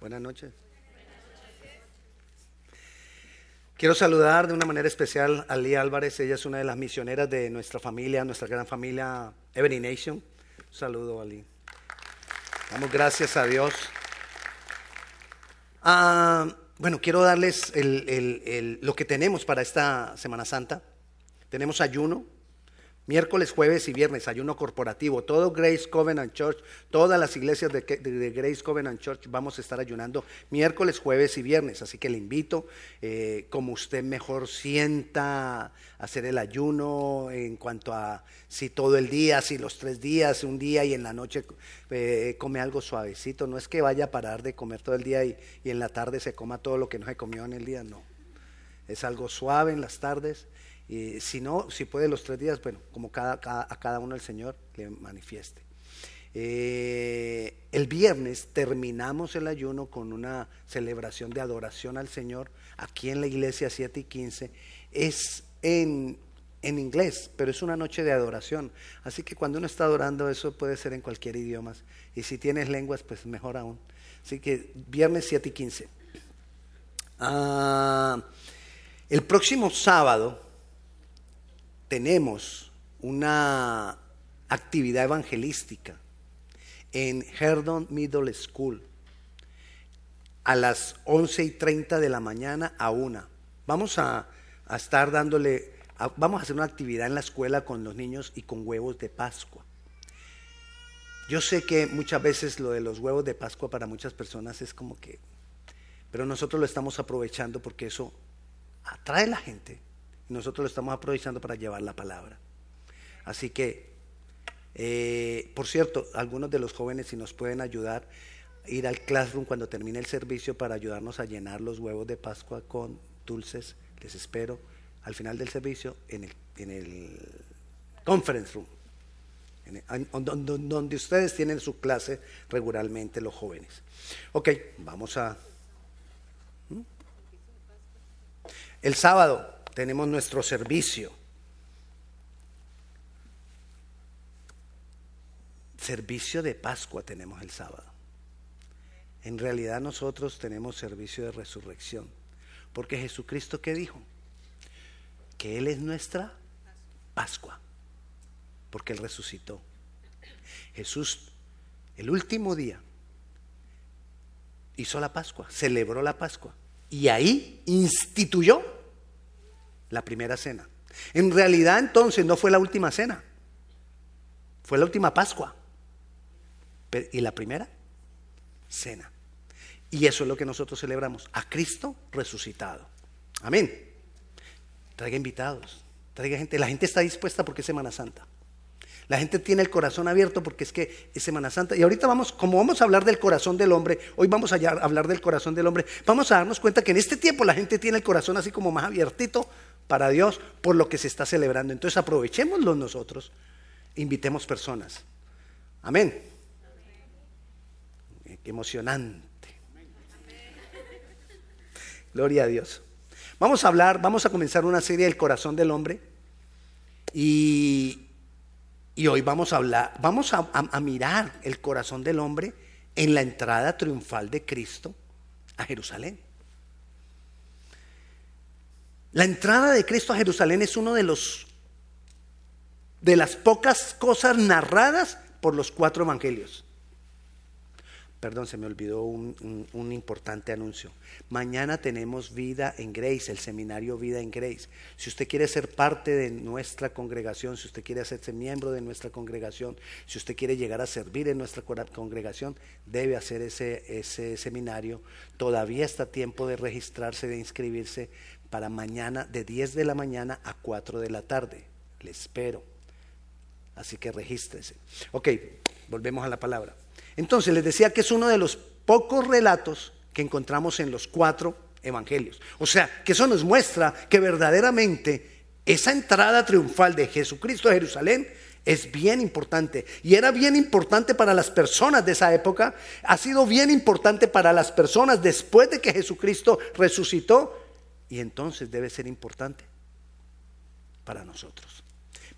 Buenas noches. Quiero saludar de una manera especial a Lee Álvarez. Ella es una de las misioneras de nuestra familia, nuestra gran familia Ebony Nation. Un saludo a. Damos gracias a Dios. Ah, bueno, quiero darles lo que tenemos para esta Semana Santa. Tenemos ayuno, Miércoles, jueves y viernes, ayuno corporativo. Todo Grace Covenant Church, todas las iglesias de, Grace Covenant Church vamos a estar ayunando miércoles, jueves y viernes. Así que le invito, eh, como usted mejor sienta, hacer el ayuno en cuanto a si todo el día, si los tres días, un día y en la noche eh, come algo suavecito. No es que vaya a parar de comer todo el día y, y en la tarde se coma todo lo que no se comió en el día, no. Es algo suave en las tardes y si no, si puede los tres días, bueno, como cada, a cada uno el Señor le manifieste. Eh, el viernes terminamos el ayuno con una celebración de adoración al Señor aquí en la iglesia 7 y 15. Es en, en inglés, pero es una noche de adoración. Así que cuando uno está adorando, eso puede ser en cualquier idioma. Y si tienes lenguas, pues mejor aún. Así que viernes 7 y 15. Ah, el próximo sábado tenemos una actividad evangelística en Herdon Middle School a las 11 y 30 de la mañana a una. Vamos a, estar dándole, vamos a hacer una actividad en la escuela con los niños y con huevos de Pascua. Yo sé que muchas veces lo de los huevos de Pascua para muchas personas es como que, pero nosotros lo estamos aprovechando porque eso atrae a la gente nosotros lo estamos aprovechando para llevar la palabra. Así que, eh, por cierto, algunos de los jóvenes si nos pueden ayudar, ir al classroom cuando termine el servicio para ayudarnos a llenar los huevos de Pascua con dulces, les espero al final del servicio en el, en el conference room, donde ustedes tienen su clase regularmente los jóvenes. Ok, vamos a... ¿Mm? El sábado tenemos nuestro servicio. Servicio de Pascua tenemos el sábado. En realidad nosotros tenemos servicio de resurrección. Porque Jesucristo ¿qué dijo? Que Él es nuestra Pascua. Porque Él resucitó. Jesús, el último día, hizo la Pascua, celebró la Pascua. Y ahí instituyó la primera cena. En realidad entonces no fue la última cena, fue la última Pascua. ¿Y la primera? Cena. Y eso es lo que nosotros celebramos, a Cristo resucitado. Amén. Traiga invitados, traiga gente. La gente está dispuesta porque es Semana Santa. La gente tiene el corazón abierto porque es que es Semana Santa. Y ahorita vamos, como vamos a hablar del corazón del hombre, hoy vamos a hablar del corazón del hombre, vamos a darnos cuenta que en este tiempo la gente tiene el corazón así como más abiertito para Dios por lo que se está celebrando. Entonces aprovechémoslo nosotros, invitemos personas. Amén. Qué emocionante. Gloria a Dios. Vamos a hablar, vamos a comenzar una serie del corazón del hombre. Y, hoy vamos a hablar, vamos a mirar el corazón del hombre en la entrada triunfal de Cristo a Jerusalén. La entrada de Cristo a Jerusalén es uno de los de las pocas cosas narradas por los cuatro evangelios. Perdón, se me olvidó un, importante anuncio. Mañana tenemos Vida en Grace, el seminario Vida en Grace. Si usted quiere ser parte de nuestra congregación, si usted quiere hacerse miembro de nuestra congregación, si usted quiere llegar a servir en nuestra congregación, debe hacer ese, ese seminario. Todavía está tiempo de registrarse, de inscribirse para mañana de 10 de la mañana a 4 de la tarde. Le espero. Así que regístrese. Ok, volvemos a la palabra. Entonces les decía que es uno de los pocos relatos que encontramos en los cuatro evangelios. O sea, que eso nos muestra que verdaderamente esa entrada triunfal de Jesucristo a Jerusalén es bien importante. Y era bien importante para las personas de esa época, ha sido bien importante para las personas después de que Jesucristo resucitó y entonces debe ser importante para nosotros.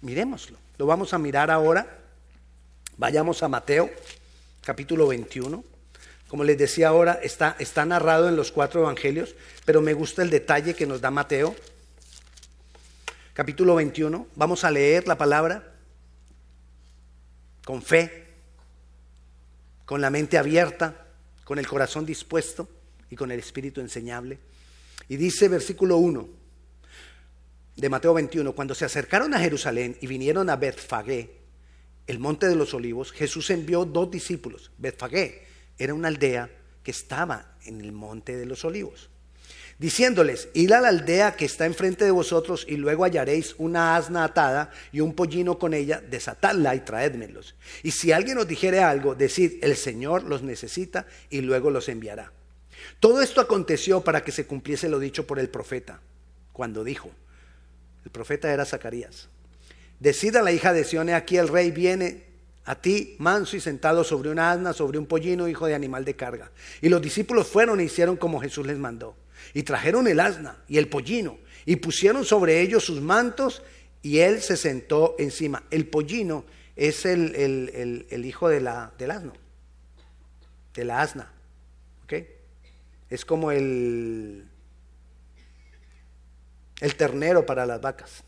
Miremoslo. Lo vamos a mirar ahora. Vayamos a Mateo, capítulo 21. Como les decía ahora, está, está narrado en los cuatro evangelios, pero me gusta el detalle que nos da Mateo. Capítulo 21. Vamos a leer la palabra con fe, con la mente abierta, con el corazón dispuesto y con el espíritu enseñable. Y dice versículo 1 de Mateo 21, cuando se acercaron a Jerusalén y vinieron a Betfagé, el monte de los olivos, Jesús envió dos discípulos. Betfagé era una aldea que estaba en el monte de los olivos diciéndoles, id a la aldea que está enfrente de vosotros y luego hallaréis una asna atada y un pollino con ella, desatadla y traédmelos. Y si alguien os dijere algo, decid, el Señor los necesita y luego los enviará. Todo esto aconteció para que se cumpliese lo dicho por el profeta, cuando dijo, el profeta era Zacarías, decida la hija de Sione, aquí el rey viene a ti, manso y sentado sobre una asna, sobre un pollino, hijo de animal de carga. Y los discípulos fueron e hicieron como Jesús les mandó. Y trajeron el asna y el pollino y pusieron sobre ellos sus mantos y él se sentó encima. El pollino es el, hijo de la, del asno, de la asna. ¿ok? Es como el, el ternero para las vacas.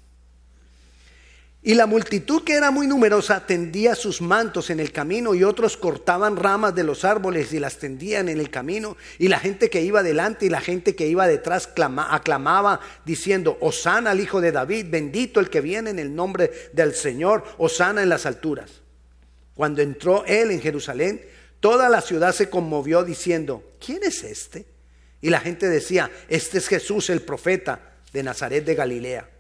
Y la multitud que era muy numerosa tendía sus mantos en el camino y otros cortaban ramas de los árboles y las tendían en el camino. Y la gente que iba delante y la gente que iba detrás aclamaba diciendo, Osana al Hijo de David, bendito el que viene en el nombre del Señor, Osana en las alturas. Cuando entró él en Jerusalén, toda la ciudad se conmovió diciendo, ¿quién es este? Y la gente decía, este es Jesús el profeta de Nazaret de Galilea.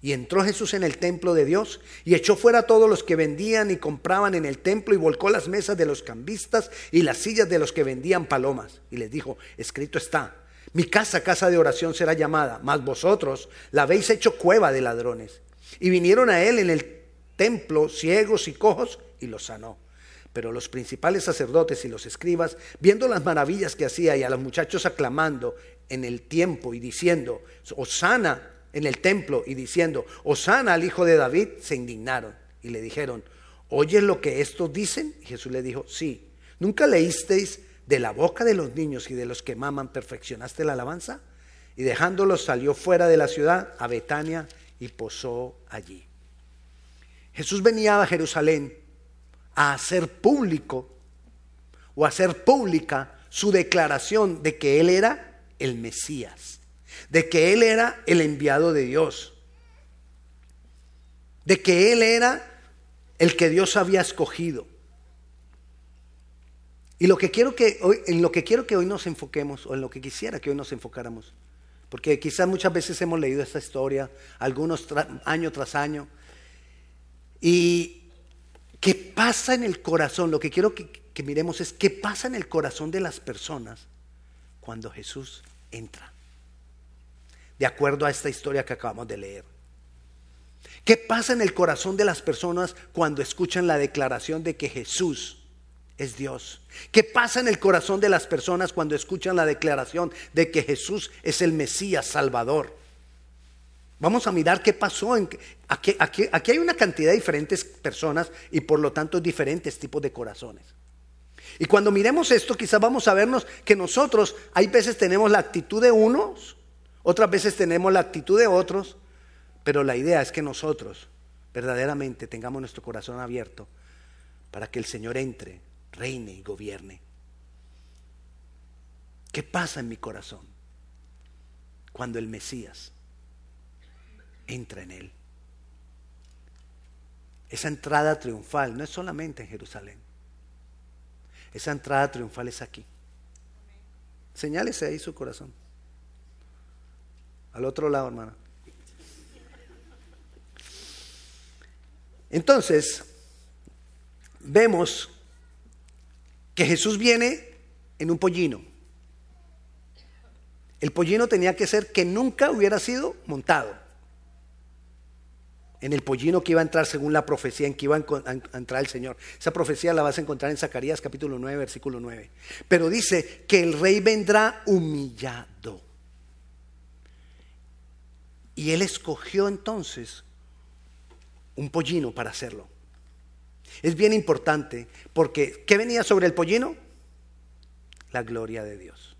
Y entró Jesús en el templo de Dios y echó fuera a todos los que vendían y compraban en el templo y volcó las mesas de los cambistas y las sillas de los que vendían palomas. Y les dijo, escrito está, mi casa, casa de oración será llamada, mas vosotros la habéis hecho cueva de ladrones. Y vinieron a él en el templo ciegos y cojos y los sanó. Pero los principales sacerdotes y los escribas, viendo las maravillas que hacía y a los muchachos aclamando en el tiempo y diciendo, Osana en el templo y diciendo, Osana al hijo de David, se indignaron y le dijeron, ¿oyes lo que estos dicen? Y Jesús le dijo, sí. ¿Nunca leísteis de la boca de los niños y de los que maman perfeccionaste la alabanza? Y dejándolos salió fuera de la ciudad a Betania y posó allí. Jesús venía a Jerusalén a hacer público o a hacer pública su declaración de que Él era el Mesías de que Él era el enviado de Dios, de que Él era el que Dios había escogido. Y lo que quiero que hoy, en lo que quiero que hoy nos enfoquemos, o en lo que quisiera que hoy nos enfocáramos, porque quizás muchas veces hemos leído esta historia, algunos año tras año, y qué pasa en el corazón, lo que quiero que, miremos es qué pasa en el corazón de las personas cuando Jesús entra de acuerdo a esta historia que acabamos de leer. ¿Qué pasa en el corazón de las personas cuando escuchan la declaración de que Jesús es Dios? ¿Qué pasa en el corazón de las personas cuando escuchan la declaración de que Jesús es el Mesías Salvador? Vamos a mirar qué pasó. Aquí, aquí hay una cantidad de diferentes personas y por lo tanto diferentes tipos de corazones. Y cuando miremos esto, quizás vamos a vernos que nosotros hay veces tenemos la actitud de unos otras veces tenemos la actitud de otros, pero la idea es que nosotros verdaderamente tengamos nuestro corazón abierto para que el Señor entre, reine y gobierne. ¿Qué pasa en mi corazón cuando el Mesías entra en él? Esa entrada triunfal no es solamente en Jerusalén. Esa entrada triunfal es aquí. Señálese ahí su corazón. Al otro lado, hermana. Entonces, vemos que Jesús viene en un pollino. El pollino tenía que ser que nunca hubiera sido montado. En el pollino que iba a entrar según la profecía en que iba a entrar el Señor. Esa profecía la vas a encontrar en Zacarías capítulo 9, versículo 9. Pero dice que el rey vendrá humillado. Y él escogió entonces un pollino para hacerlo. Es bien importante porque ¿qué venía sobre el pollino? la gloria de Dios.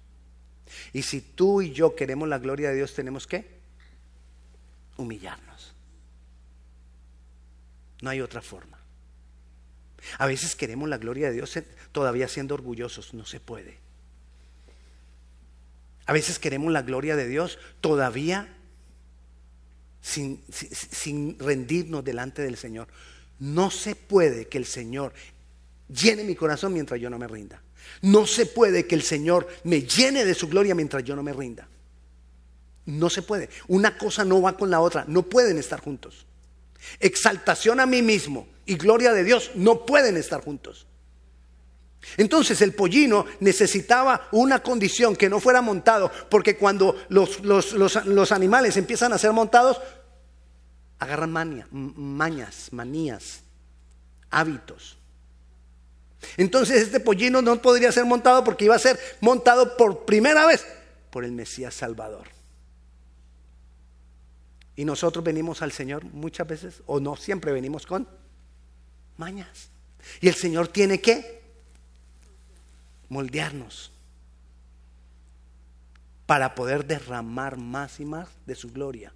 Y si tú y yo queremos la gloria de Dios, tenemos que humillarnos. No hay otra forma. A veces queremos la gloria de Dios todavía siendo orgullosos, no se puede. A veces queremos la gloria de Dios todavía sin, sin, rendirnos delante del Señor. No se puede que el Señor llene mi corazón mientras yo no me rinda. No se puede que el Señor me llene de su gloria mientras yo no me rinda. No se puede. Una cosa no va con la otra. No pueden estar juntos. Exaltación a mí mismo y gloria de Dios no pueden estar juntos. Entonces el pollino necesitaba una condición que no fuera montado, porque cuando los, animales empiezan a ser montados, agarran mañas, manías, hábitos. Entonces este pollino no podría ser montado porque iba a ser montado por primera vez por el Mesías Salvador. Y nosotros venimos al Señor muchas veces, o no siempre venimos con mañas. Y el Señor tiene que moldearnos para poder derramar más y más de su gloria.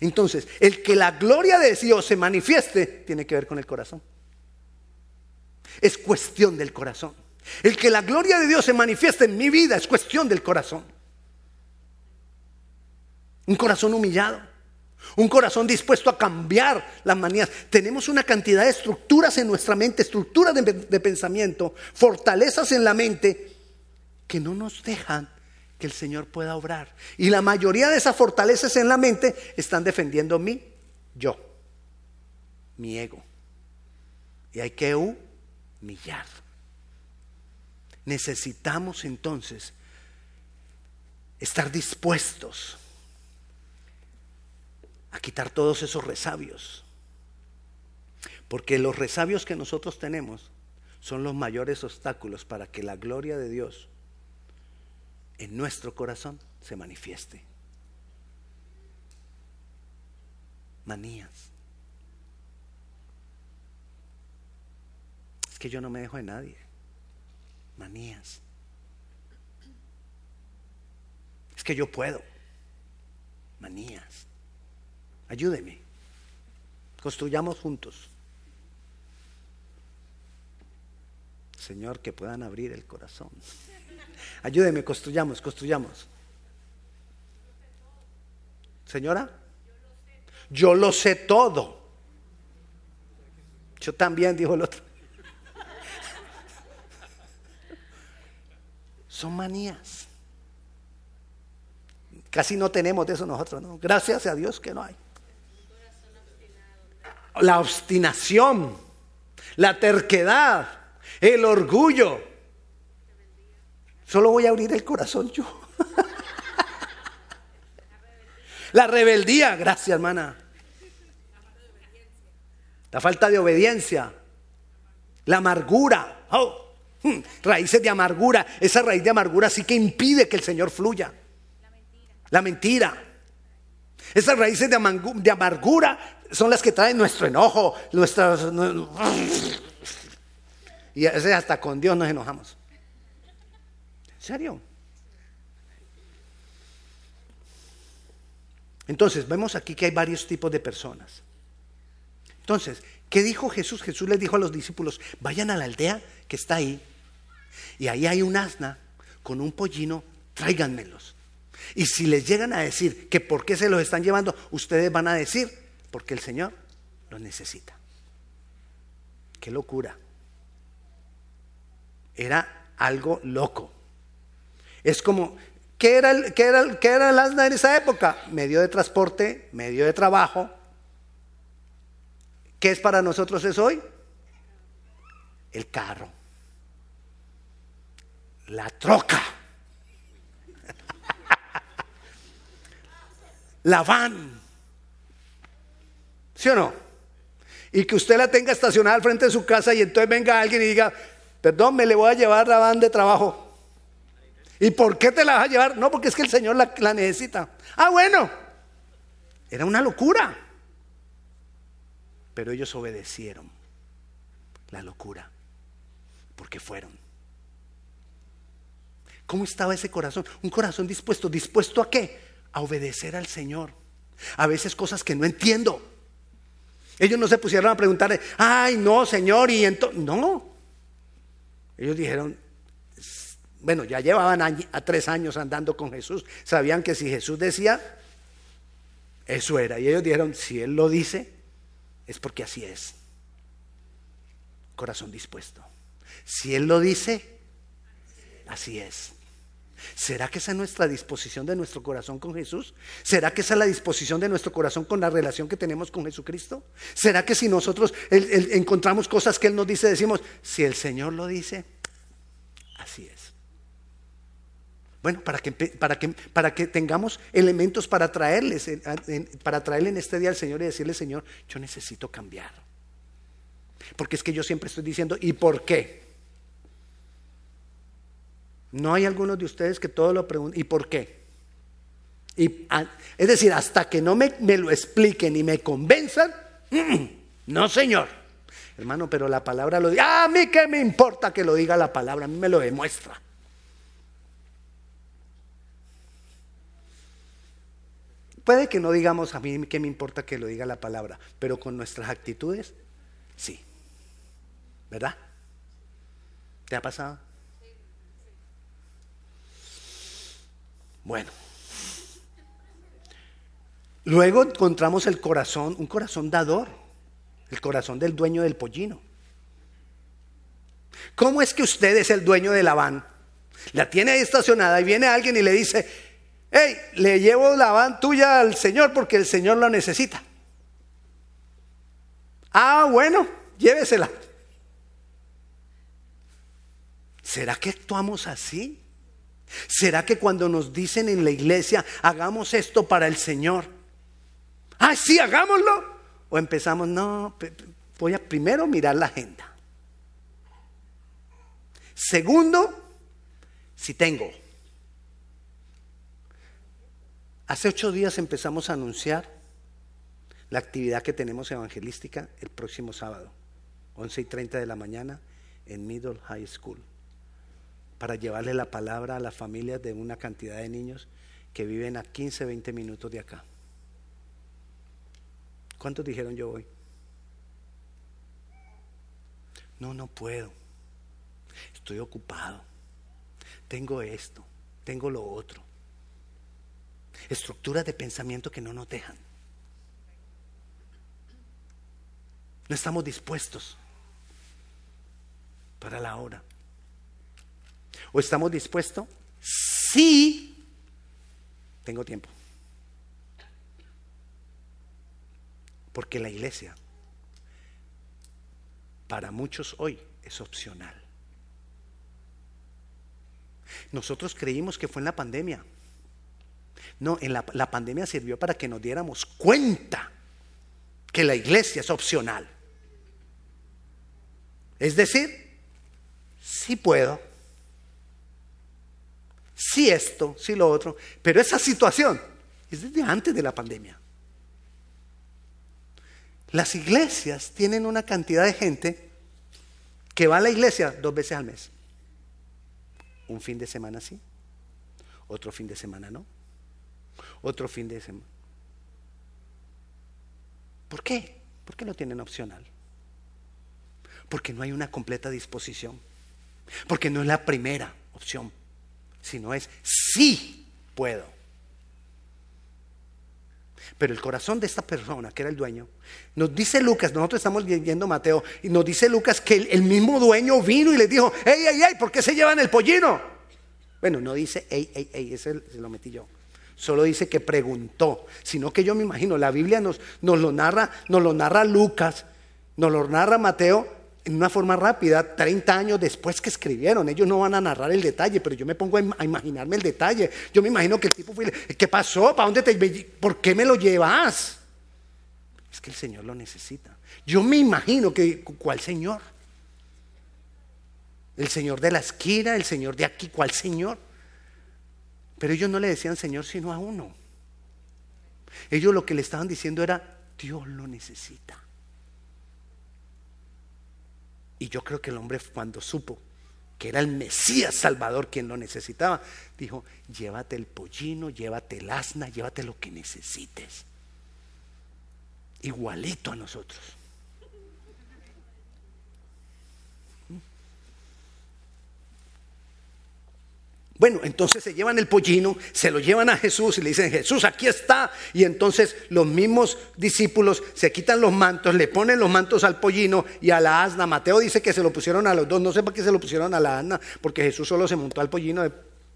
Entonces, el que la gloria de Dios se manifieste tiene que ver con el corazón. Es cuestión del corazón. El que la gloria de Dios se manifieste en mi vida es cuestión del corazón. Un corazón humillado. Un corazón dispuesto a cambiar las manías. Tenemos una cantidad de estructuras en nuestra mente, estructuras de, pensamiento, fortalezas en la mente que no nos dejan que el Señor pueda obrar. Y la mayoría de esas fortalezas en la mente están defendiendo mi yo, mi ego. Y hay que humillar. Necesitamos entonces estar dispuestos a quitar todos esos resabios. Porque los resabios que nosotros tenemos son los mayores obstáculos para que la gloria de Dios en nuestro corazón se manifieste. Manías. Es que yo no me dejo de nadie. Manías. Es que yo puedo. Manías. Ayúdeme. Construyamos juntos. Señor, que puedan abrir el corazón. Ayúdeme, construyamos, construyamos. Señora, yo lo sé todo. Yo también, dijo el otro. Son manías. Casi no tenemos de eso nosotros, ¿no? Gracias a Dios que no hay la obstinación, la terquedad, el orgullo. Solo voy a abrir el corazón yo. la rebeldía, gracias hermana. La falta de obediencia, la amargura, oh, hmm, raíces de amargura. Esa raíz de amargura sí que impide que el Señor fluya. La mentira. Esas raíces de, amargura son las que traen nuestro enojo, nuestras... Y hasta con Dios nos enojamos. ¿En serio? Entonces, vemos aquí que hay varios tipos de personas. Entonces, ¿qué dijo Jesús? Jesús les dijo a los discípulos, vayan a la aldea que está ahí. Y ahí hay un asna con un pollino, tráiganmelos. Y si les llegan a decir que por qué se los están llevando, ustedes van a decir, porque el Señor los necesita. Qué locura. Era algo loco. Es como, ¿qué era el, qué era, era el asna en esa época? Medio de transporte, medio de trabajo. ¿Qué es para nosotros es hoy? El carro. La troca. la van. ¿Sí o no? Y que usted la tenga estacionada al frente de su casa y entonces venga alguien y diga, perdón, me le voy a llevar la van de trabajo. ¿Y por qué te la vas a llevar? No, porque es que el Señor la, la necesita. Ah, bueno. Era una locura. Pero ellos obedecieron la locura, porque fueron. ¿Cómo estaba ese corazón? Un corazón dispuesto. ¿Dispuesto a qué? A obedecer al Señor. A veces cosas que no entiendo. Ellos no se pusieron a preguntar, ay, no, Señor, y entonces, no. Ellos dijeron, bueno, ya llevaban a tres años andando con Jesús. Sabían que si Jesús decía, eso era. Y ellos dijeron, si Él lo dice, es porque así es. Corazón dispuesto. Si Él lo dice, así es. ¿Será que esa es nuestra disposición de nuestro corazón con Jesús? ¿Será que esa es la disposición de nuestro corazón con la relación que tenemos con Jesucristo? ¿Será que si nosotros encontramos cosas que Él nos dice, decimos, si el Señor lo dice, así es? Bueno, para que, para que, para que tengamos elementos para traerles, para traerle en este día al Señor y decirle, Señor, yo necesito cambiar. Porque es que yo siempre estoy diciendo, ¿y por qué? No hay algunos de ustedes que todo lo pregunten, ¿y por qué? Es decir, hasta que no me, lo expliquen y me convenzan, no, Señor. Hermano, pero la palabra lo dice. A mí qué me importa que lo diga la palabra, a mí me lo demuestra. Puede que no digamos a mí qué me importa que lo diga la palabra, pero con nuestras actitudes, sí. ¿Verdad? ¿Te ha pasado? Bueno. Luego encontramos el corazón, un corazón dador, el corazón del dueño del pollino. ¿Cómo es que usted es el dueño de la van? La tiene ahí estacionada y viene alguien y le dice, hey, le llevo la van tuya al Señor porque el Señor lo necesita. Ah, bueno, llévesela. ¿Será que actuamos así? ¿Será que cuando nos dicen en la iglesia, hagamos esto para el Señor? Ah, sí, hagámoslo. O empezamos, no, voy a primero mirar la agenda. Segundo, si tengo. Hace ocho días empezamos a anunciar la actividad que tenemos evangelística el próximo sábado, 11 y 30 de la mañana, en Middle High School, para llevarle la palabra a las familias de una cantidad de niños que viven a 15, 20 minutos de acá. ¿Cuántos dijeron yo voy? No, no puedo. Estoy ocupado. Tengo esto, tengo lo otro estructuras de pensamiento que no nos dejan. No estamos dispuestos para la hora. ¿O estamos dispuestos? Sí, tengo tiempo. Porque la iglesia, para muchos hoy, es opcional. Nosotros creímos que fue en la pandemia. No, en la, pandemia sirvió para que nos diéramos cuenta que la iglesia es opcional. Es decir, sí puedo, sí esto, sí lo otro, pero esa situación es desde antes de la pandemia. Las iglesias tienen una cantidad de gente que va a la iglesia dos veces al mes. Un fin de semana sí, otro fin de semana no otro fin de semana. ¿Por qué? ¿Por qué lo tienen opcional? Porque no hay una completa disposición. Porque no es la primera opción, sino es sí puedo. Pero el corazón de esta persona, que era el dueño, nos dice Lucas, nosotros estamos leyendo Mateo, y nos dice Lucas que el, mismo dueño vino y le dijo, ¡Ey, ey, ey! ¿Por qué se llevan el pollino? Bueno, no dice, ¡Ey, ey, ey! Ese se lo metí yo. Solo dice que preguntó, sino que yo me imagino, la Biblia nos, nos, lo narra, nos lo narra Lucas, nos lo narra Mateo en una forma rápida, 30 años después que escribieron. Ellos no van a narrar el detalle, pero yo me pongo a imaginarme el detalle. Yo me imagino que el tipo fue, ¿qué pasó? ¿Para dónde te ¿Por qué me lo llevas? Es que el Señor lo necesita. Yo me imagino que, ¿cuál Señor? El Señor de la esquina, el Señor de aquí, ¿cuál Señor? Pero ellos no le decían Señor sino a uno. Ellos lo que le estaban diciendo era, Dios lo necesita. Y yo creo que el hombre cuando supo que era el Mesías Salvador quien lo necesitaba, dijo, llévate el pollino, llévate el asna, llévate lo que necesites. Igualito a nosotros. Bueno, entonces se llevan el pollino, se lo llevan a Jesús y le dicen, Jesús, aquí está. Y entonces los mismos discípulos se quitan los mantos, le ponen los mantos al pollino y a la asna. Mateo dice que se lo pusieron a los dos, no sé por qué se lo pusieron a la asna, porque Jesús solo se montó al pollino,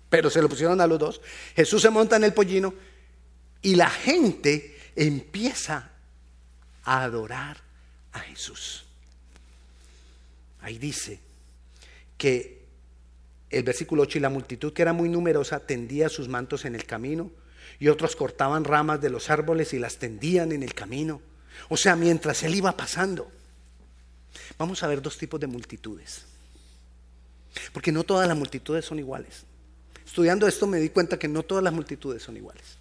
pero se lo pusieron a los dos. Jesús se monta en el pollino y la gente empieza a adorar a Jesús. Ahí dice que el versículo 8, y la multitud que era muy numerosa tendía sus mantos en el camino, y otros cortaban ramas de los árboles y las tendían en el camino. O sea, mientras él iba pasando. Vamos a ver dos tipos de multitudes. Porque no todas las multitudes son iguales. Estudiando esto me di cuenta que no todas las multitudes son iguales.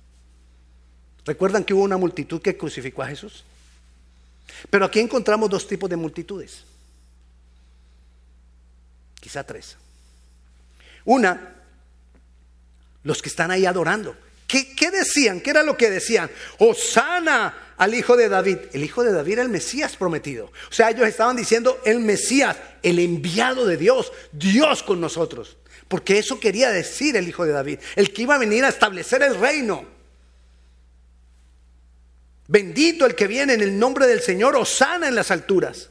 ¿Recuerdan que hubo una multitud que crucificó a Jesús? Pero aquí encontramos dos tipos de multitudes. Quizá tres. Una, los que están ahí adorando. ¿Qué, decían? ¿Qué era lo que decían? Osana al hijo de David. El hijo de David era el Mesías prometido. O sea, ellos estaban diciendo el Mesías, el enviado de Dios, Dios con nosotros. Porque eso quería decir el hijo de David, el que iba a venir a establecer el reino. Bendito el que viene en el nombre del Señor, Osana en las alturas.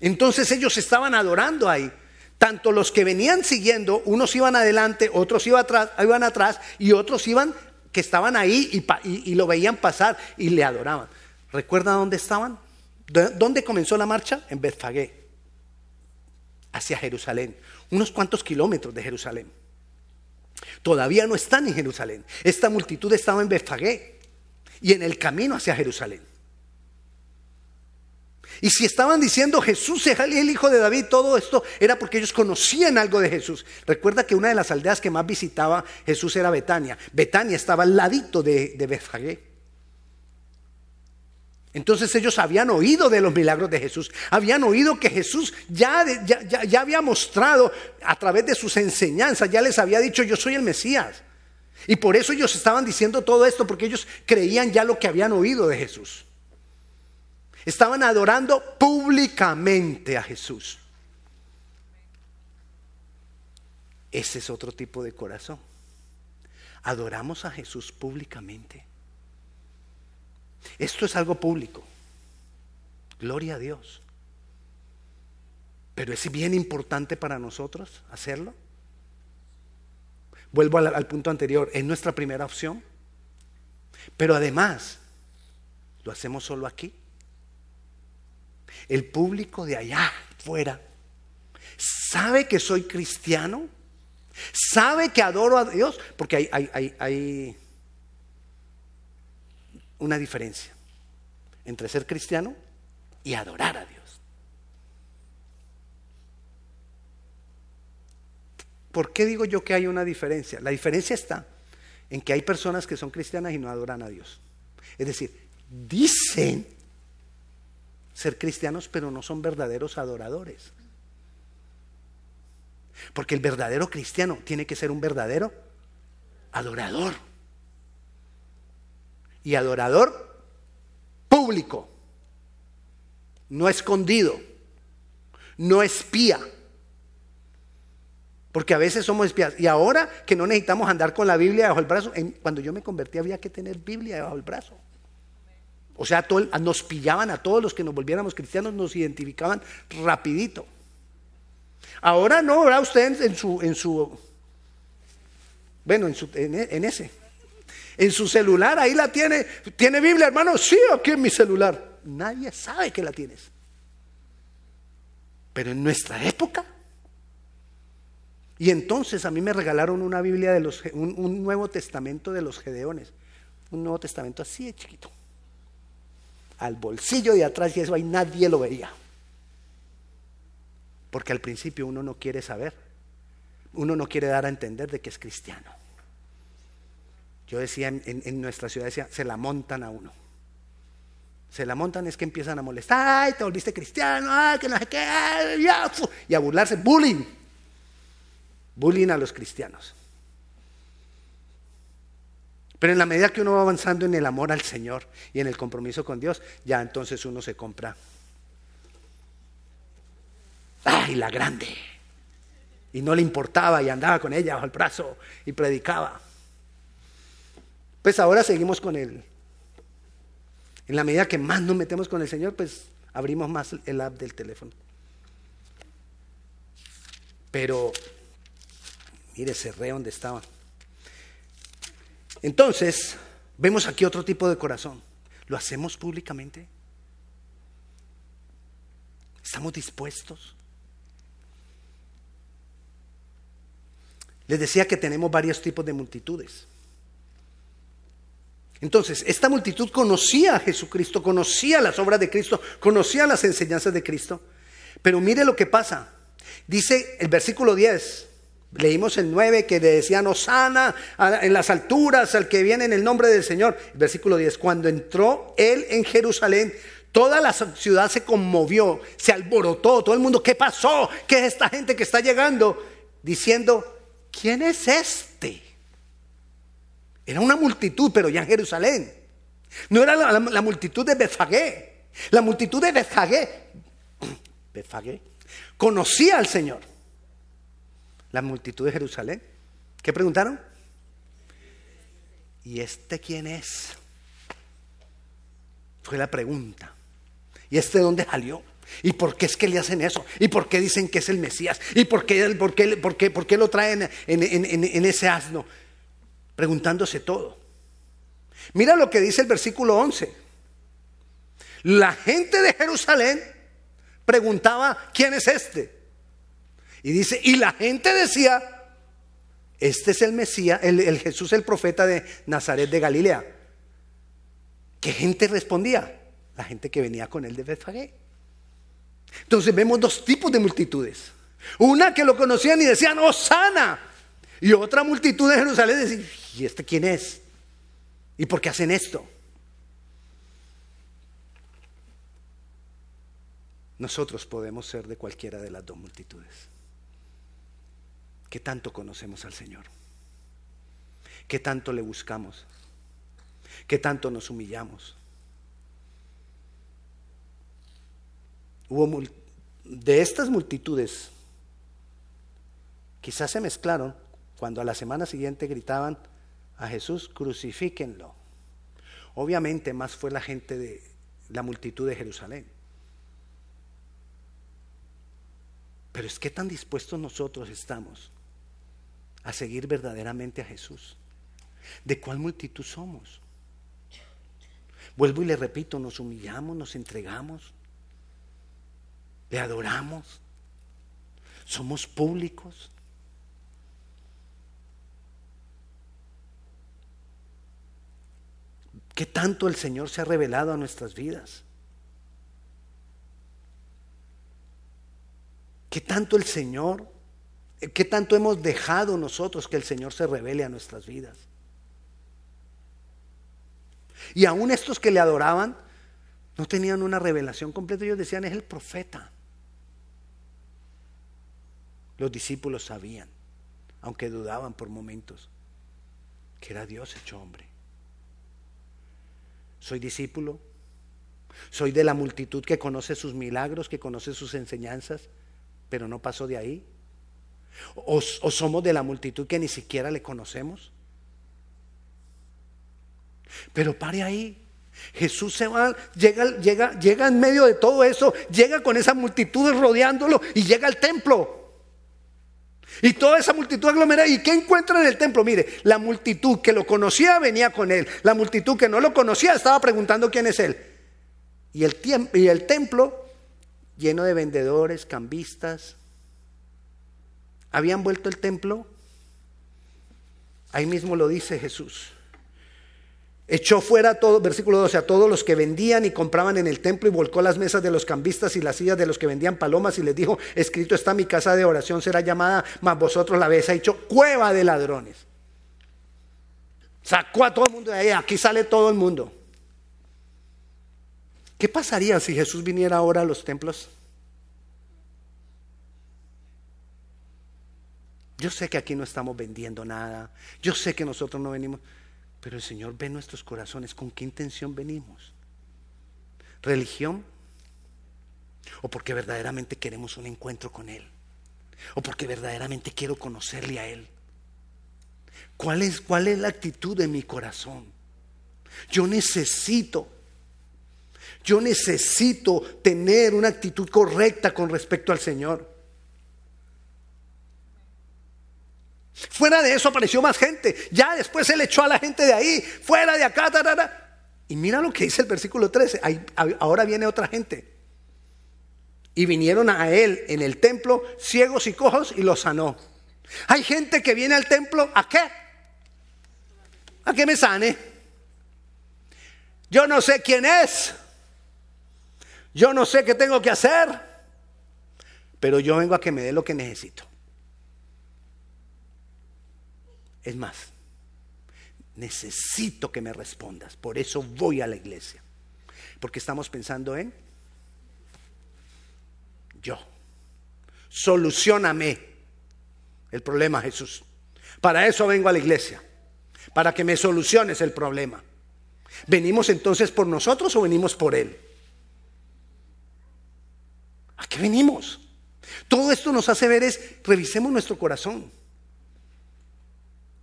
Entonces ellos estaban adorando ahí. Tanto los que venían siguiendo, unos iban adelante, otros iban atrás, iban atrás y otros iban que estaban ahí y, lo veían pasar y le adoraban. ¿Recuerda dónde estaban? ¿Dónde comenzó la marcha? En Betfagé, hacia Jerusalén, unos cuantos kilómetros de Jerusalén. Todavía no están en Jerusalén. Esta multitud estaba en Betfagé y en el camino hacia Jerusalén. Y si estaban diciendo Jesús es el hijo de David, todo esto era porque ellos conocían algo de Jesús. Recuerda que una de las aldeas que más visitaba Jesús era Betania. Betania estaba al ladito de, de Entonces ellos habían oído de los milagros de Jesús, habían oído que Jesús ya, ya, ya, había mostrado a través de sus enseñanzas, ya les había dicho yo soy el Mesías. Y por eso ellos estaban diciendo todo esto, porque ellos creían ya lo que habían oído de Jesús. Estaban adorando públicamente a Jesús. Ese es otro tipo de corazón. Adoramos a Jesús públicamente. Esto es algo público. Gloria a Dios. Pero es bien importante para nosotros hacerlo. Vuelvo al, punto anterior, es nuestra primera opción. Pero además, lo hacemos solo aquí. El público de allá fuera sabe que soy cristiano, sabe que adoro a Dios, porque hay, una diferencia entre ser cristiano y adorar a Dios. ¿Por qué digo yo que hay una diferencia? La diferencia está en que hay personas que son cristianas y no adoran a Dios. Es decir, dicen ser cristianos, pero no son verdaderos adoradores. Porque el verdadero cristiano tiene que ser un verdadero adorador. Y adorador público, no escondido, no espía. Porque a veces somos espías. Y ahora que no necesitamos andar con la Biblia bajo el brazo, cuando yo me convertí había que tener Biblia bajo el brazo. O sea, nos pillaban a todos los que nos volviéramos cristianos, nos identificaban rapidito. Ahora no, ¿verdad? Usted en su, en su bueno, en, su, en, ese, en su celular, ahí la tiene. ¿Tiene Biblia, hermano? Sí, aquí en mi celular. Nadie sabe que la tienes. Pero en nuestra época. Y entonces a mí me regalaron una Biblia de los, un, un Nuevo Testamento de los Gedeones. Un Nuevo Testamento así de chiquito al bolsillo de atrás y eso ahí nadie lo veía. Porque al principio uno no quiere saber, uno no quiere dar a entender de que es cristiano. Yo decía en, nuestra ciudad, decía, se la montan a uno. Se la montan es que empiezan a molestar, ay, te volviste cristiano, ay, que no sé qué, y a burlarse, bullying. bullying a los cristianos. Pero en la medida que uno va avanzando en el amor al Señor y en el compromiso con Dios, ya entonces uno se compra. ¡Ay, la grande! Y no le importaba y andaba con ella bajo el brazo y predicaba. Pues ahora seguimos con él. En la medida que más nos metemos con el Señor, pues abrimos más el app del teléfono. Pero, mire, cerré donde estaba. Entonces, vemos aquí otro tipo de corazón. ¿Lo hacemos públicamente? ¿Estamos dispuestos? Les decía que tenemos varios tipos de multitudes. Entonces, esta multitud conocía a Jesucristo, conocía las obras de Cristo, conocía las enseñanzas de Cristo. Pero mire lo que pasa. Dice el versículo 10, leímos el 9 que decían Osana en las alturas al que viene en el nombre del Señor. Versículo 10, cuando entró él en Jerusalén, toda la ciudad se conmovió, se alborotó, todo el mundo, ¿qué pasó? ¿Qué es esta gente que está llegando? Diciendo, ¿quién es este? Era una multitud, pero ya en Jerusalén. No era la, multitud de Betfagé. La multitud de Betfagé, Betfagé, conocía al Señor. La multitud de Jerusalén. ¿Qué preguntaron? ¿Y este quién es? Fue la pregunta. ¿Y este dónde salió? ¿Y por qué es que le hacen eso? ¿Y por qué dicen que es el Mesías? ¿Y por qué, por qué, por qué, por qué lo traen en ese asno? preguntándose todo. Mira lo que dice el versículo 11. La gente de Jerusalén preguntaba, ¿quién es este? Y dice, y la gente decía, este es el Mesías, el, Jesús el profeta de Nazaret de Galilea. ¿Qué gente respondía? La gente que venía con él de Betfagé. Entonces vemos dos tipos de multitudes. Una que lo conocían y decían, sana y otra multitud de Jerusalén decía, ¿y este quién es? ¿Y por qué hacen esto? Nosotros podemos ser de cualquiera de las dos multitudes. ¿Qué tanto conocemos al Señor? ¿Qué tanto le buscamos? ¿Qué tanto nos humillamos? Hubo de estas multitudes, quizás se mezclaron cuando a la semana siguiente gritaban a Jesús, crucifíquenlo. Obviamente más fue la gente de la multitud de Jerusalén. Pero es que tan dispuestos nosotros estamos a seguir verdaderamente a Jesús. ¿De cuál multitud somos? Vuelvo y le repito, nos humillamos, nos entregamos, le adoramos, somos públicos. ¿Qué tanto el Señor se ha revelado a nuestras vidas? ¿Qué tanto el Señor, qué tanto hemos dejado nosotros que el Señor se revele a nuestras vidas? Y aún estos que le adoraban no tenían una revelación completa, ellos decían, es el profeta. Los discípulos sabían, aunque dudaban por momentos, que era Dios hecho hombre. Soy discípulo. Soy de la multitud que conoce sus milagros, que conoce sus enseñanzas, pero no paso de ahí. O, somos de la multitud que ni siquiera le conocemos. Pero pare ahí. Jesús se va, llega, llega, llega en medio de todo eso, llega con esa multitud rodeándolo y llega al templo. Y toda esa multitud aglomerada. ¿Y qué encuentra en el templo? Mire, la multitud que lo conocía venía con él. La multitud que no lo conocía estaba preguntando quién es él. Y el, y el templo lleno de vendedores, cambistas. Habían vuelto el templo. Ahí mismo lo dice Jesús. Echó fuera todo, versículo 12, a todos los que vendían y compraban en el templo y volcó las mesas de los cambistas y las sillas de los que vendían palomas y les dijo, escrito está mi casa de oración será llamada, mas vosotros la habéis hecho cueva de ladrones. Sacó a todo el mundo de ahí, aquí sale todo el mundo. ¿Qué pasaría si Jesús viniera ahora a los templos? Yo sé que aquí no estamos vendiendo nada. Yo sé que nosotros no venimos. Pero el Señor ve nuestros corazones. ¿Con qué intención venimos? ¿Religión? ¿O porque verdaderamente queremos un encuentro con Él? ¿O porque verdaderamente quiero conocerle a Él? ¿Cuál es, cuál es la actitud de mi corazón? Yo necesito, yo necesito tener una actitud correcta con respecto al Señor. Fuera de eso apareció más gente. Ya después él echó a la gente de ahí, fuera de acá. Y mira lo que dice el versículo 13. ahora viene otra gente. Y vinieron a él en el templo ciegos y cojos y los sanó. Hay gente que viene al templo a qué? A que me sane. Yo no sé quién es. Yo no sé qué tengo que hacer. Pero yo vengo a que me dé lo que necesito. Es más, necesito que me respondas. Por eso voy a la iglesia. Porque estamos pensando en yo. Solucioname el problema, Jesús. Para eso vengo a la iglesia. Para que me soluciones el problema. ¿Venimos entonces por nosotros o venimos por Él? ¿A qué venimos? Todo esto nos hace ver es, revisemos nuestro corazón.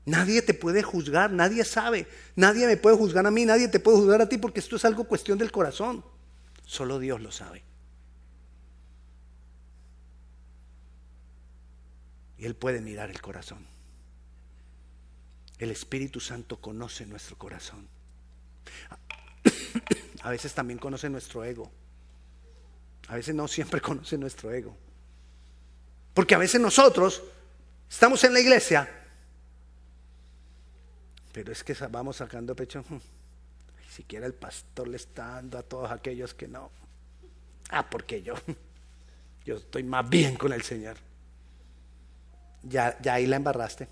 Nadie te puede juzgar, nadie sabe, nadie me puede juzgar a mí, nadie te puede juzgar a ti porque esto es algo cuestión del corazón. Solo Dios lo sabe. Y Él puede mirar el corazón. El Espíritu Santo conoce nuestro corazón. A veces también conoce nuestro ego. A veces no siempre conoce nuestro ego. Porque a veces nosotros estamos en la iglesia pero es que vamos sacando pecho. Ni siquiera el pastor le está dando a todos aquellos que no. Ah, porque yo. Yo estoy más bien con el Señor. Ya, ya ahí la embarraste.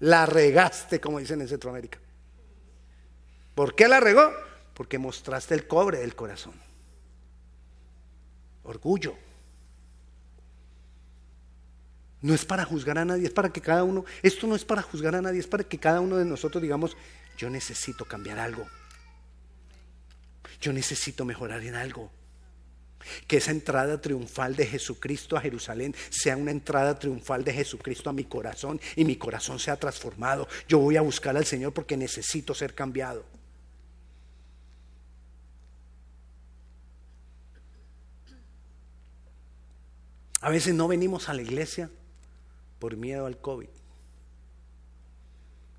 La regaste, como dicen en Centroamérica. ¿Por qué la regó? Porque mostraste el cobre del corazón. Orgullo. No es para juzgar a nadie, es para que cada uno, esto no es para juzgar a nadie, es para que cada uno de nosotros digamos, yo necesito cambiar algo. Yo necesito mejorar en algo. Que esa entrada triunfal de Jesucristo a Jerusalén sea una entrada triunfal de Jesucristo a mi corazón y mi corazón sea transformado. Yo voy a buscar al Señor porque necesito ser cambiado. A veces no venimos a la iglesia por miedo al COVID.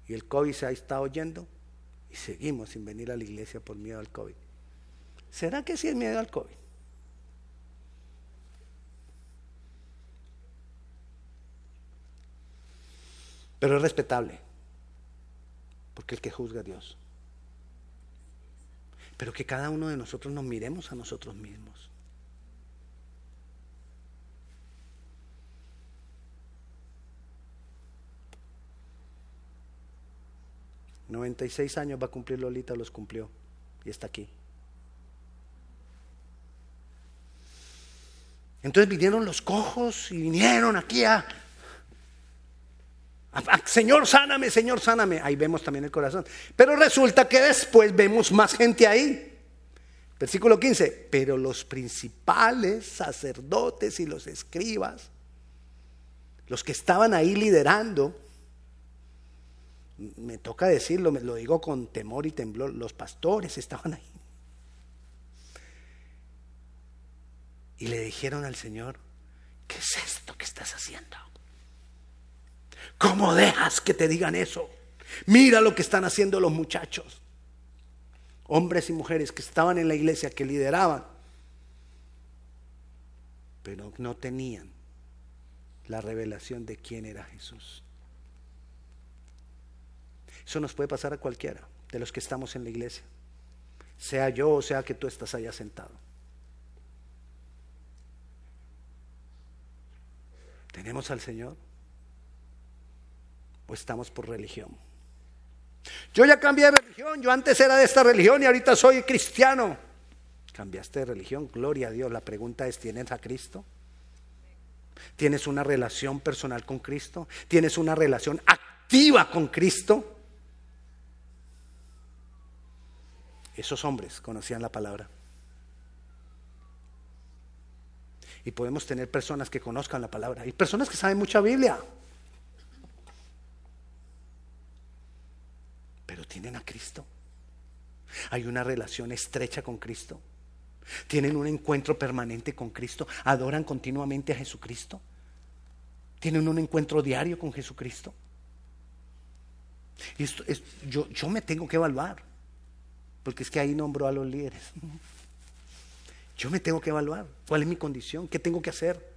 Y el COVID se ha estado oyendo y seguimos sin venir a la iglesia por miedo al COVID. ¿Será que sí es miedo al COVID? Pero es respetable, porque el que juzga a Dios. Pero que cada uno de nosotros nos miremos a nosotros mismos. 96 años va a cumplir Lolita, los cumplió y está aquí. Entonces vinieron los cojos y vinieron aquí a, Señor, sáname, Señor, sáname. Ahí vemos también el corazón. Pero resulta que después vemos más gente ahí. Versículo 15. Pero los principales sacerdotes y los escribas, los que estaban ahí liderando, me toca decirlo, me lo digo con temor y temblor, los pastores estaban ahí. Y le dijeron al Señor, ¿qué es esto que estás haciendo? ¿Cómo dejas que te digan eso? Mira lo que están haciendo los muchachos, hombres y mujeres que estaban en la iglesia, que lideraban, pero no tenían la revelación de quién era Jesús. Eso nos puede pasar a cualquiera de los que estamos en la iglesia, sea yo o sea que tú estás allá sentado. ¿Tenemos al Señor? ¿O estamos por religión? Yo ya cambié de religión, yo antes era de esta religión y ahorita soy cristiano. Cambiaste de religión, gloria a Dios. La pregunta es, ¿tienes a Cristo? ¿Tienes una relación personal con Cristo? ¿Tienes una relación activa con Cristo? Esos hombres conocían la palabra. Y podemos tener personas que conozcan la palabra. Y personas que saben mucha Biblia. Pero tienen a Cristo. Hay una relación estrecha con Cristo. Tienen un encuentro permanente con Cristo. Adoran continuamente a Jesucristo. Tienen un encuentro diario con Jesucristo. Y esto es, yo, yo me tengo que evaluar. Porque es que ahí nombró a los líderes. Yo me tengo que evaluar. ¿Cuál es mi condición? ¿Qué tengo que hacer?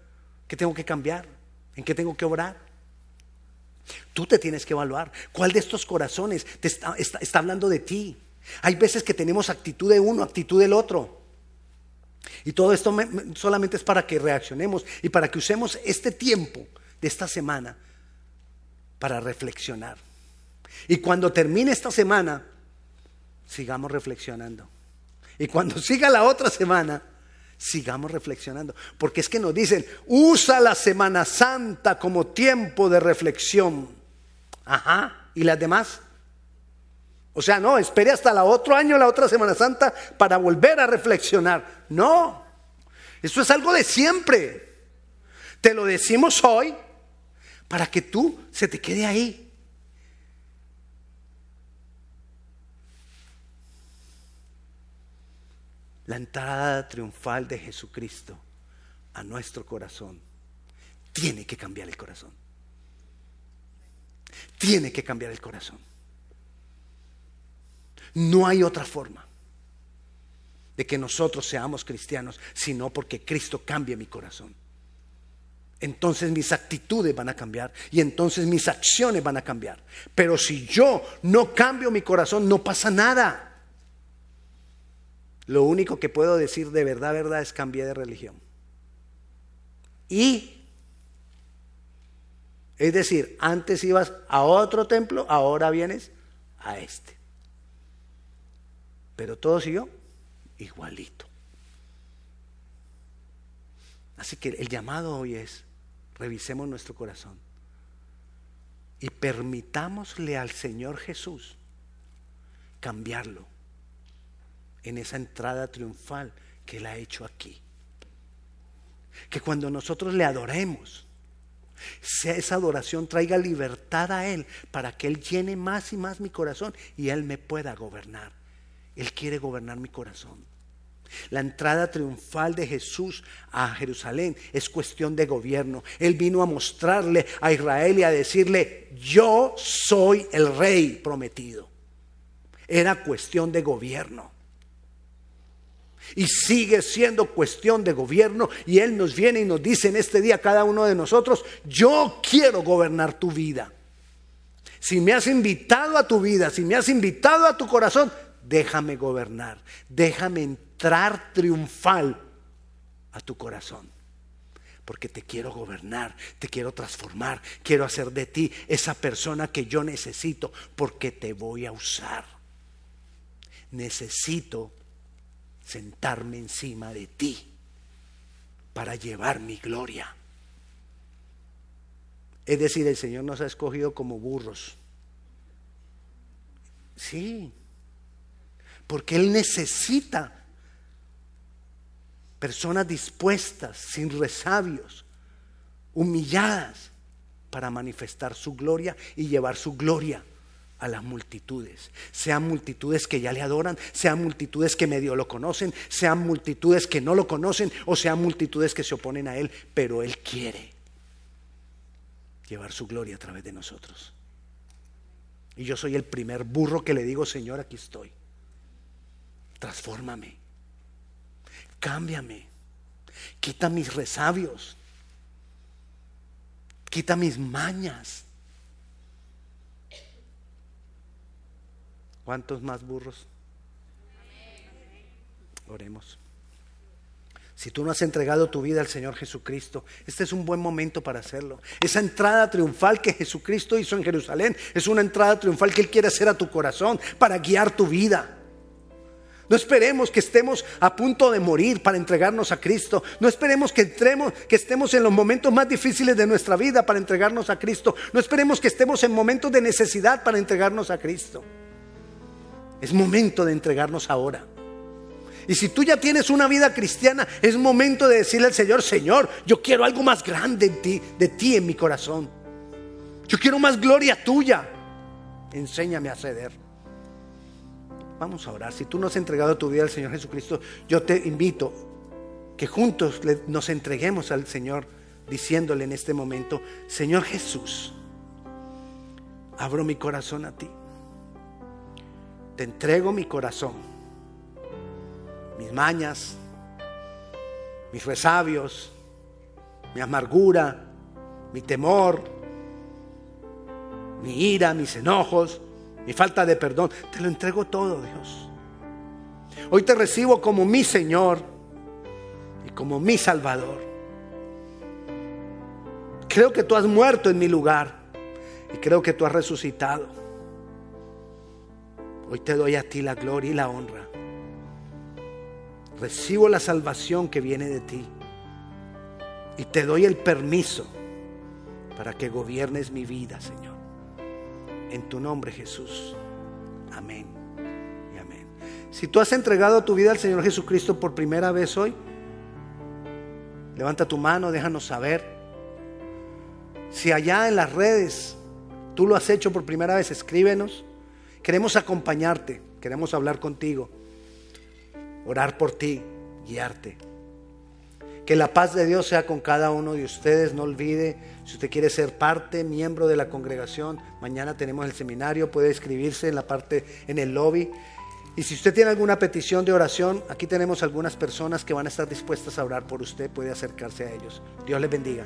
¿Qué tengo que cambiar? ¿En qué tengo que obrar? Tú te tienes que evaluar. ¿Cuál de estos corazones te está, está, hablando de ti? Hay veces que tenemos actitud de uno, actitud del otro. Y todo esto solamente es para que reaccionemos y para que usemos este tiempo de esta semana para reflexionar. Y cuando termine esta semana, sigamos reflexionando. Y cuando siga la otra semana, sigamos reflexionando. Porque es que nos dicen, usa la Semana Santa como tiempo de reflexión. Ajá. ¿Y las demás? O sea, no, espere hasta el otro año, la otra Semana Santa, para volver a reflexionar. No, eso es algo de siempre. Te lo decimos hoy para que tú se te quede ahí. La entrada triunfal de Jesucristo a nuestro corazón tiene que cambiar el corazón. Tiene que cambiar el corazón. No hay otra forma de que nosotros seamos cristianos, sino porque Cristo cambie mi corazón. Entonces mis actitudes van a cambiar y entonces mis acciones van a cambiar. Pero si yo no cambio mi corazón, no pasa nada. Lo único que puedo decir de verdad, verdad, es cambiar de religión. Y, es decir, antes ibas a otro templo, ahora vienes a este. Pero todo siguió igualito. Así que el llamado hoy es, revisemos nuestro corazón y permitámosle al Señor Jesús cambiarlo en esa entrada triunfal que Él ha hecho aquí. Que cuando nosotros le adoremos, esa adoración traiga libertad a Él para que Él llene más y más mi corazón y Él me pueda gobernar. Él quiere gobernar mi corazón. La entrada triunfal de Jesús a Jerusalén es cuestión de gobierno. Él vino a mostrarle a Israel y a decirle, yo soy el rey prometido. Era cuestión de gobierno y sigue siendo cuestión de gobierno y Él nos viene y nos dice en este día cada uno de nosotros, yo quiero gobernar tu vida. Si me has invitado a tu vida, si me has invitado a tu corazón, déjame gobernar, déjame entrar triunfal a tu corazón. Porque te quiero gobernar, te quiero transformar, quiero hacer de ti esa persona que yo necesito, porque te voy a usar. Necesito sentarme encima de ti para llevar mi gloria. Es decir, el Señor nos ha escogido como burros. Sí, porque Él necesita personas dispuestas, sin resabios, humilladas, para manifestar su gloria y llevar su gloria a las multitudes, sean multitudes que ya le adoran, sean multitudes que medio lo conocen, sean multitudes que no lo conocen o sean multitudes que se oponen a Él, pero Él quiere llevar su gloria a través de nosotros. Y yo soy el primer burro que le digo, Señor, aquí estoy. Transfórmame, cámbiame, quita mis resabios, quita mis mañas ¿Cuántos más burros? Oremos. Si tú no has entregado tu vida al Señor Jesucristo, este es un buen momento para hacerlo. Esa entrada triunfal que Jesucristo hizo en Jerusalén es una entrada triunfal que Él quiere hacer a tu corazón para guiar tu vida. No esperemos que estemos a punto de morir para entregarnos a Cristo. No esperemos que, entremos, que estemos en los momentos más difíciles de nuestra vida para entregarnos a Cristo. No esperemos que estemos en momentos de necesidad para entregarnos a Cristo. Es momento de entregarnos ahora. Y si tú ya tienes una vida cristiana, es momento de decirle al Señor, Señor, yo quiero algo más grande en ti, de ti en mi corazón. Yo quiero más gloria tuya. Enséñame a ceder. Vamos a orar. Si tú no has entregado tu vida al Señor Jesucristo, yo te invito que juntos nos entreguemos al Señor diciéndole en este momento, Señor Jesús, abro mi corazón a ti. Te entrego mi corazón, mis mañas, mis resabios, mi amargura, mi temor, mi ira, mis enojos, mi falta de perdón. Te lo entrego todo, Dios. Hoy te recibo como mi Señor y como mi Salvador. Creo que tú has muerto en mi lugar y creo que tú has resucitado. Hoy te doy a ti la gloria y la honra. Recibo la salvación que viene de ti y te doy el permiso para que gobiernes mi vida, Señor. En tu nombre, Jesús. Amén y amén. Si tú has entregado tu vida al Señor Jesucristo por primera vez hoy, levanta tu mano, déjanos saber. Si allá en las redes tú lo has hecho por primera vez, escríbenos. Queremos acompañarte, queremos hablar contigo, orar por ti, guiarte. Que la paz de Dios sea con cada uno de ustedes. No olvide, si usted quiere ser parte, miembro de la congregación, mañana tenemos el seminario, puede inscribirse en la parte, en el lobby. Y si usted tiene alguna petición de oración, aquí tenemos algunas personas que van a estar dispuestas a orar por usted, puede acercarse a ellos. Dios les bendiga.